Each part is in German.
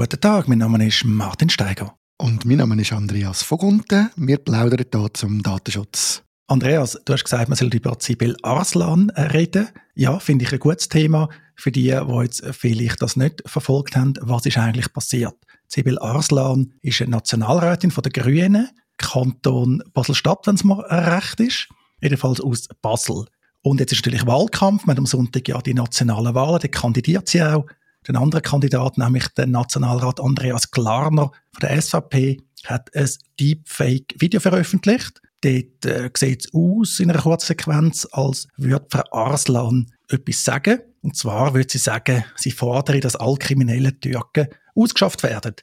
Guten Tag, mein Name ist Martin Steiger. Und mein Name ist Andreas Vogunten. Wir plaudern hier zum Datenschutz. Andreas, du hast gesagt, man soll über Sibyl Arslan äh, reden. Ja, finde ich ein gutes Thema. Für die, die jetzt vielleicht das nicht verfolgt haben, was ist eigentlich passiert? Sibyl Arslan ist eine Nationalrätin von der Grünen, Kanton Basel-Stadt, wenn es mir recht ist. Jedenfalls aus Basel. Und jetzt ist natürlich Wahlkampf. Man hat am Sonntag ja die nationalen Wahlen, da kandidiert sie auch. Den anderen Kandidat, nämlich der Nationalrat Andreas Klarner von der SVP, hat ein Deepfake-Video veröffentlicht Dort äh, sieht es aus in einer kurzen Sequenz, als würde Frau Arslan etwas sagen. Und zwar würde sie sagen, sie fordere, dass alle kriminellen Türken ausgeschafft werden.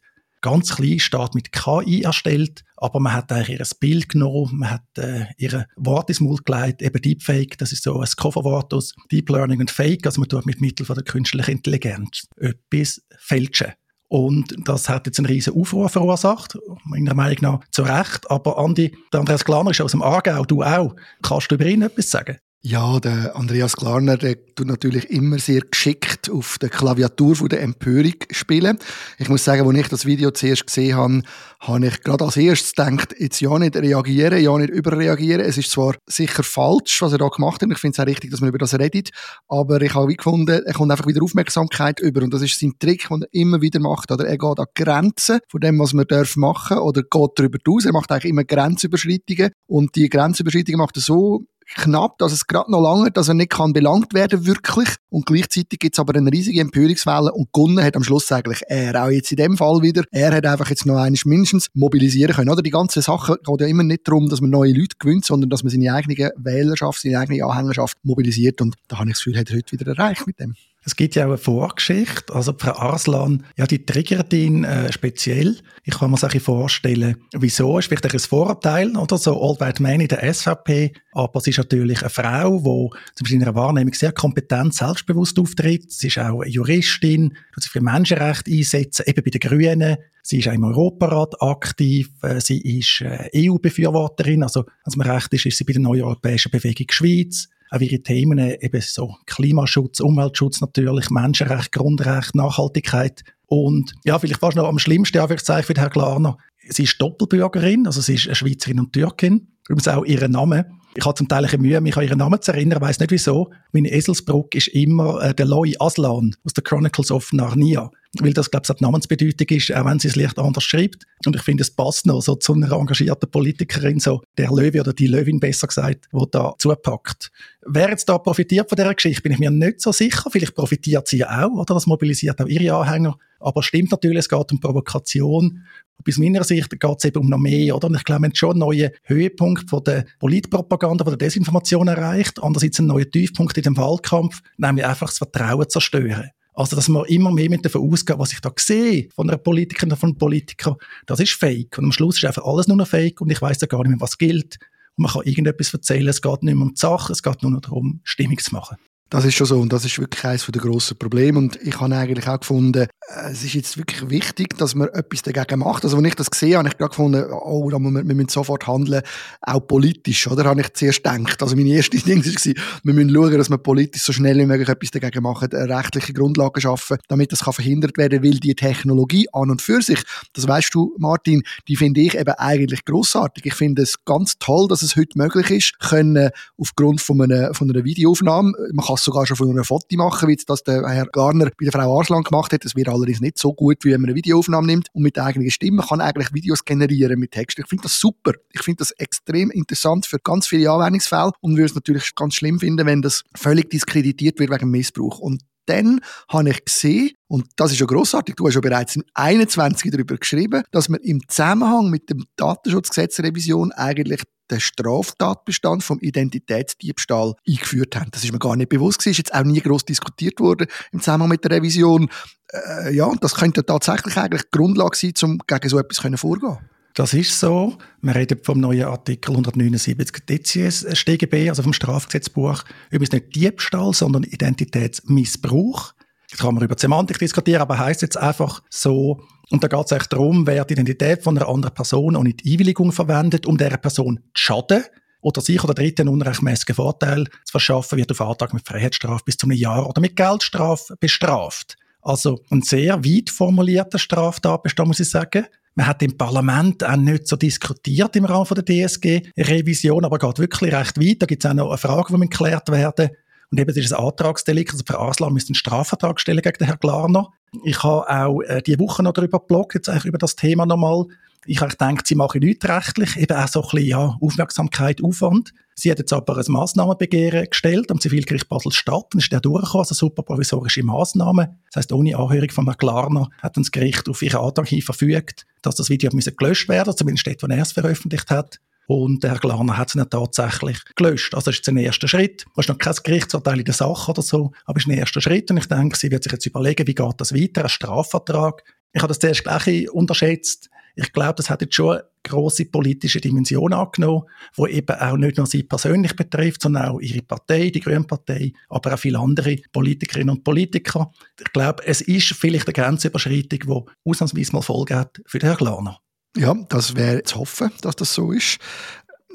Ganz klein steht mit KI erstellt, aber man hat eigentlich ihr Bild genommen, man hat äh, ihre Worte ins Mund gelegt, eben Deepfake, das ist so ein Kofferwort aus Deep Learning und Fake, also man tut mit Mitteln der künstlichen Intelligenz etwas fälschen. Und das hat jetzt einen riesen Aufruhr verursacht, meiner Meinung nach zu Recht. Aber Andi, der Andreas Glaner ist aus dem Aargau, du auch. Kannst du über ihn etwas sagen? Ja, der Andreas Klarner, der tut natürlich immer sehr geschickt auf der Klaviatur von der Empörung spielen. Ich muss sagen, als ich das Video zuerst gesehen habe, habe ich gerade als erstes gedacht, jetzt ja nicht reagieren, ja nicht überreagieren. Es ist zwar sicher falsch, was er da gemacht hat, ich finde es auch richtig, dass man über das redet, aber ich habe wie gefunden, er kommt einfach wieder Aufmerksamkeit über und das ist sein Trick, den er immer wieder macht. Oder er geht an Grenzen von dem, was man darf machen oder geht darüber raus. Er macht eigentlich immer Grenzüberschreitungen und die Grenzüberschreitungen macht er so knapp, dass es gerade noch lange, dass er nicht kann belangt werden wirklich. Und gleichzeitig gibt es aber eine riesige Empörungswelle und gewonnen hat am Schluss eigentlich er. Auch jetzt in dem Fall wieder. Er hat einfach jetzt noch eines mindestens mobilisieren können. Oder die ganze Sache geht ja immer nicht darum, dass man neue Leute gewinnt, sondern dass man seine eigene Wählerschaft, seine eigene Anhängerschaft mobilisiert. Und da habe ich das Gefühl, hat er heute wieder erreicht mit dem. Es gibt ja auch eine Vorgeschichte. Also Frau Arslan, ja, die triggert ihn äh, speziell. Ich kann mir sich vorstellen, wieso. Ist vielleicht ein Vorurteil oder so Old White Man in der SVP. Aber sie ist natürlich eine Frau, die zum Beispiel in ihrer Wahrnehmung sehr kompetent, selbstbewusst auftritt. Sie ist auch eine Juristin, tut sich für Menschenrechte einsetzen, eben bei den Grünen. Sie ist auch im Europarat aktiv. Äh, sie ist äh, EU-Befürworterin. Also, wenn es mir recht ist, ist sie bei der Neuen Europäischen Bewegung Schweiz auch ihre Themen eben so Klimaschutz, Umweltschutz natürlich, Menschenrecht, Grundrecht, Nachhaltigkeit und ja, vielleicht fast noch am schlimmsten Anführungszeichen für den Herrn Klarner, sie ist Doppelbürgerin, also sie ist eine Schweizerin und Türkin, übrigens auch ihren Namen. Ich habe zum Teil ein Mühe, mich an ihren Namen zu erinnern, weiß nicht wieso. Meine Eselsbrücke ist immer äh, der Loi Aslan aus den Chronicles of Narnia weil das, glaube ich, eine Namensbedeutung ist, auch wenn sie es leicht anders schreibt. Und ich finde, es passt noch so zu einer engagierten Politikerin, so der Löwe oder die Löwin besser gesagt, wo da zupackt. Wer jetzt da profitiert von dieser Geschichte, bin ich mir nicht so sicher. Vielleicht profitiert sie auch, oder? Das mobilisiert auch ihre Anhänger. Aber stimmt natürlich, es geht um Provokation. Und aus meiner Sicht geht es eben um noch mehr, oder? Und ich glaube, wir haben schon einen neuen Höhepunkt von der Politpropaganda, von der Desinformation erreicht. Andererseits einen neuen Tiefpunkt in dem Wahlkampf, nämlich einfach das Vertrauen zerstören. Also, dass man immer mehr mit davon ausgeht, was ich da sehe von einer Politikerin oder von einem Politiker, das ist fake. Und am Schluss ist einfach alles nur noch fake und ich weiß ja gar nicht mehr, was gilt. Und man kann irgendetwas erzählen, es geht nicht mehr um die Sache, es geht nur noch darum, Stimmung zu machen. Das ist schon so und das ist wirklich eines der grossen Probleme und ich habe eigentlich auch gefunden, äh, es ist jetzt wirklich wichtig, dass man etwas dagegen macht. Also, als ich das gesehen habe, habe ich gerade gefunden, oh, da müssen wir, wir müssen sofort handeln, auch politisch, oder? Habe ich zuerst gedacht. Also, meine erste Ding war, wir müssen schauen, dass wir politisch so schnell wie möglich etwas dagegen machen, rechtliche Grundlagen schaffen, damit das kann verhindert werden, weil die Technologie an und für sich, das weißt du, Martin, die finde ich eben eigentlich grossartig. Ich finde es ganz toll, dass es heute möglich ist, können aufgrund von einer, von einer Videoaufnahme, man kann es sogar schon von einer Foto machen, wie das der Herr Garner bei der Frau Arslan gemacht hat, das wird allerdings nicht so gut, wie wenn man eine Videoaufnahme nimmt und mit der eigenen Stimme kann eigentlich Videos generieren mit Text. Ich finde das super. Ich finde das extrem interessant für ganz viele Anwendungsfälle und würde es natürlich ganz schlimm finden, wenn das völlig diskreditiert wird wegen Missbrauch. Und dann habe ich gesehen, und das ist ja grossartig, du hast ja bereits im 21 darüber geschrieben, dass man im Zusammenhang mit dem Datenschutzgesetzrevision eigentlich den Straftatbestand vom Identitätsdiebstahl eingeführt haben. Das ist mir gar nicht bewusst gewesen, ist jetzt auch nie groß diskutiert worden im Zusammenhang mit der Revision. Äh, ja, das könnte tatsächlich eigentlich Grundlage sein, um gegen so etwas vorgehen das ist so. Wir reden vom neuen Artikel 179 DCS StGB, also vom Strafgesetzbuch. Übrigens nicht Diebstahl, sondern Identitätsmissbrauch. Jetzt kann man über Semantik diskutieren, aber heißt jetzt einfach so, und da geht es eigentlich darum, wer die Identität von einer anderen Person ohne die Einwilligung verwendet, um dieser Person zu schaden oder sich oder Dritten unrechtmäßigen Vorteil zu verschaffen, wird auf Antrag mit Freiheitsstrafe bis zu einem Jahr oder mit Geldstrafe bestraft. Also ein sehr weit formulierter Straftatbestand, muss ich sagen. Man hat im Parlament auch nicht so diskutiert im Rahmen der DSG-Revision, aber geht wirklich recht weit. Da gibt es auch noch eine Frage, die geklärt werden und eben, das ist ein Antragsdelikt. Also Frau Arslan müsste einen Strafvertrag stellen gegen den Herrn Glarner. Ich habe auch äh, diese Woche noch darüber gebloggt, jetzt eigentlich über das Thema nochmal. Ich gedacht, sie machen nichts rechtlich, eben auch so ein bisschen ja, Aufmerksamkeit, Aufwand. Sie hat jetzt aber ein Massnahmenbegehren gestellt am Zivilgericht Basel-Stadt, dann ist der durchgekommen, also super provisorische Massnahmen. Das heisst, ohne Anhörung von Herrn Glarner hat dann das Gericht auf ihren Antrag hin verfügt, dass das Video gelöscht werden müsse, zumindest dort, wo er es veröffentlicht hat. Und der Herr Glarner hat es dann tatsächlich gelöscht. Also ist jetzt ein erster Schritt. Das ist noch kein Gerichtsurteil in der Sache oder so, aber es ist ein erster Schritt. Und ich denke, sie wird sich jetzt überlegen, wie geht das weiter, ein Strafvertrag. Ich habe das zuerst gleich unterschätzt. Ich glaube, das hat jetzt schon eine grosse politische Dimension angenommen, wo eben auch nicht nur sie persönlich betrifft, sondern auch ihre Partei, die Grüne Partei, aber auch viele andere Politikerinnen und Politiker. Ich glaube, es ist vielleicht eine Grenzüberschreitung, die ausnahmsweise mal Folge hat für den Herrn Glarner. Ja, das wäre zu hoffen, dass das so ist.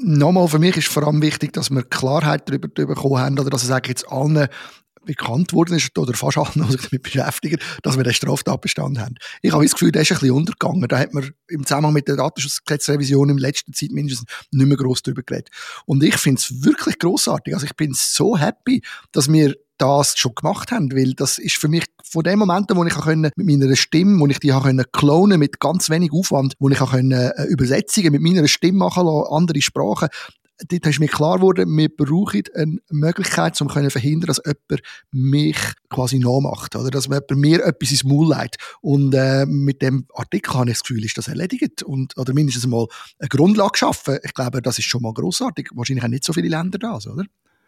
Nochmal, für mich ist vor allem wichtig, dass wir Klarheit darüber bekommen haben, oder dass es eigentlich jetzt allen bekannt worden ist, oder fast allen, die sich damit beschäftigen, dass wir den Straftatbestand haben. Ich habe das Gefühl, der ist ein bisschen untergegangen. Da hat man im Zusammenhang mit der Datenschutzgesetzrevision in letzter Zeit mindestens nicht mehr gross darüber geredet. Und ich finde es wirklich grossartig. Also ich bin so happy, dass wir das schon gemacht haben, weil das ist für mich von dem Moment, wo ich können, mit meiner Stimme, wo ich die können klonen mit ganz wenig Aufwand, wo ich können, äh, Übersetzungen mit meiner Stimme machen lassen, andere Sprachen, dort ist mir klar geworden, wir brauchen eine Möglichkeit, um zu verhindern, dass jemand mich quasi nachmacht, oder dass jemand mir etwas ins Maul legt. Und äh, mit dem Artikel habe ich das Gefühl, ist das erledigt und oder mindestens mal eine Grundlage geschaffen. Ich glaube, das ist schon mal großartig. Wahrscheinlich haben nicht so viele Länder das, oder?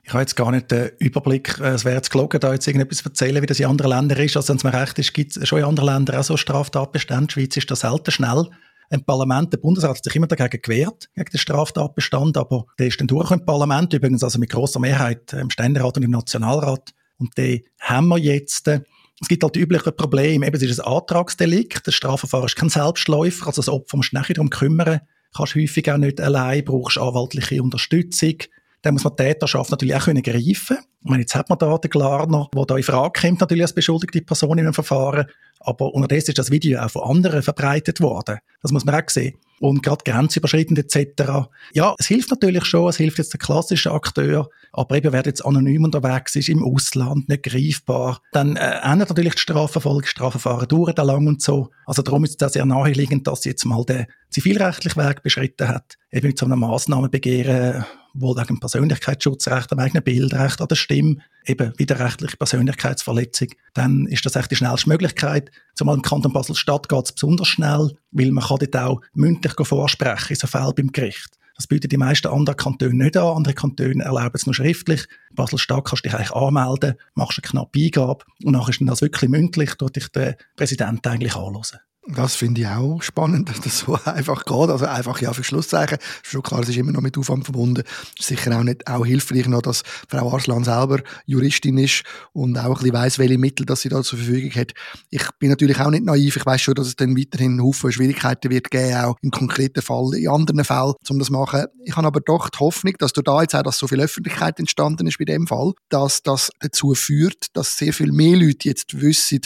Ich habe jetzt gar nicht den Überblick, äh, es wäre jetzt gelogen, da jetzt irgendetwas erzählen, wie das in anderen Ländern ist. Also wenn es mir recht ist, gibt es schon in anderen Ländern auch so Straftatbestände. Die Schweiz ist da selten schnell. Ein Parlament, der Bundesrat hat sich immer dagegen gewehrt, gegen den Straftatbestand, aber der ist dann durch im Parlament, übrigens also mit großer Mehrheit im Ständerat und im Nationalrat. Und den haben wir jetzt. Es gibt halt die üblichen Probleme. Eben, es ist ein Antragsdelikt. Das Strafverfahren ist kein Selbstläufer. Also das Opfer muss nachher darum kümmern. Kannst häufig auch nicht allein, brauchst anwaltliche Unterstützung dann muss man die Täterschaft natürlich auch können greifen können. Jetzt hat man da den Glarner, der da in Frage kommt, natürlich als beschuldigte Person in einem Verfahren. Aber unterdessen ist das Video auch von anderen verbreitet worden. Das muss man auch sehen. Und gerade grenzüberschreitend etc. Ja, es hilft natürlich schon, es hilft jetzt der klassische Akteur, aber eben wer jetzt anonym unterwegs ist, im Ausland, nicht greifbar, dann äh, ändert natürlich die Strafverfolgung, Strafverfahren dauern da lang und so. Also darum ist es sehr naheliegend, dass sie jetzt mal den zivilrechtlichen Weg beschritten hat, eben mit so einem Massnahmenbegehren wohl wegen Persönlichkeitsschutzrecht, am eigenen Bildrecht an der Stimme, eben widerrechtliche Persönlichkeitsverletzung, dann ist das echt die schnellste Möglichkeit. Zumal im Kanton Basel-Stadt geht es besonders schnell, weil man kann dort auch mündlich vorsprechen, in so Fällen beim Gericht. Das bieten die meisten anderen Kantone nicht an. Andere Kantone erlauben es nur schriftlich. In Basel-Stadt kannst du dich eigentlich anmelden, machst eine knappe Eingabe und nachher ist das wirklich mündlich, dort dich der Präsident eigentlich anhören. Das finde ich auch spannend, dass das so einfach geht. Also einfach ja für Schlusszeichen. Schon klar, es ist immer noch mit Aufwand verbunden. Sicher auch nicht auch hilfreich noch, dass Frau Arslan selber Juristin ist und auch ein bisschen weiss, welche Mittel dass sie da zur Verfügung hat. Ich bin natürlich auch nicht naiv. Ich weiß schon, dass es dann weiterhin Haufen Schwierigkeiten wird geben, auch im konkreten Fall, in anderen Fällen, um das zu machen. Ich habe aber doch die Hoffnung, dass durch da jetzt auch, dass so viel Öffentlichkeit entstanden ist bei dem Fall, dass das dazu führt, dass sehr viel mehr Leute jetzt wissen,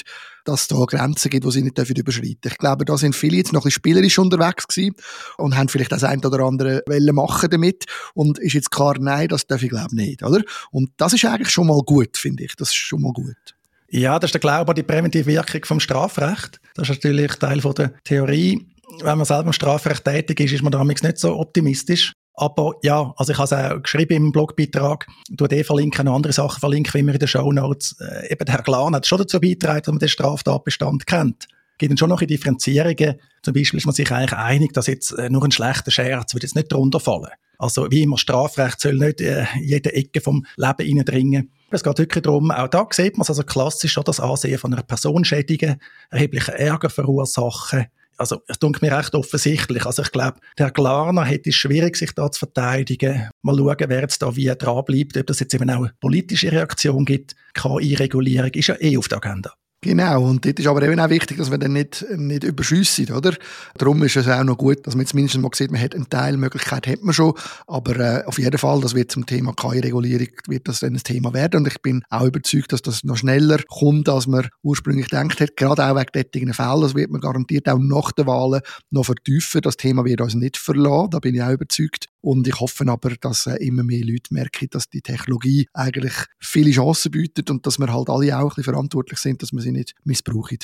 dass da Grenzen gibt, die sie nicht überschreiten Ich glaube, da sind viele jetzt noch ein bisschen spielerisch unterwegs gewesen und haben vielleicht das ein oder andere Welle machen damit und ist jetzt klar, nein, das darf ich glaube nicht, oder? Und das ist eigentlich schon mal gut, finde ich. Das ist schon mal gut. Ja, das ist der Glaube an die präventive Wirkung vom Strafrecht. Das ist natürlich Teil von der Theorie. Wenn man selber im Strafrecht tätig ist, ist man damals nicht so optimistisch. Aber ja, also ich habe es auch geschrieben im Blogbeitrag, du eh verlinken, andere Sachen verlinken, wie immer in den Show Notes. Äh, eben der Herr Glan hat schon dazu beigetragen, dass man den Straftatbestand kennt. Gibt dann schon noch in Differenzierungen. Zum Beispiel ist man sich eigentlich einig, dass jetzt äh, nur ein schlechter Scherz wird jetzt nicht drunter fallen. Also wie immer, Strafrecht soll nicht äh, jede Ecke vom Leben reindringen. Es geht wirklich darum, auch da sieht man es also klassisch, das Ansehen von einer Person schädigen, erheblichen Ärger verursachen, also es tut mir recht offensichtlich. Also ich glaube, der Glarner hätte es schwierig, sich da zu verteidigen. Mal schauen, wer jetzt da wie dran bleibt, ob das jetzt eben auch eine politische Reaktion gibt. KI-Regulierung ist ja eh auf der Agenda. Genau, und dort ist aber eben auch wichtig, dass wir dann nicht, nicht überschüssen, oder? Darum ist es auch noch gut, dass man jetzt mindestens mal sieht, man hat eine Teilmöglichkeit, hat man schon, aber äh, auf jeden Fall, das wird zum Thema KI-Regulierung, wird das dann ein Thema werden. Und ich bin auch überzeugt, dass das noch schneller kommt, als man ursprünglich gedacht hat, gerade auch wegen derartigen Fällen, das wird man garantiert auch nach den Wahlen noch vertiefen, das Thema wird uns nicht verlassen, da bin ich auch überzeugt und ich hoffe aber, dass äh, immer mehr Leute merken, dass die Technologie eigentlich viele Chancen bietet und dass wir halt alle auch ein bisschen verantwortlich sind, dass wir sie nicht missbrauchen.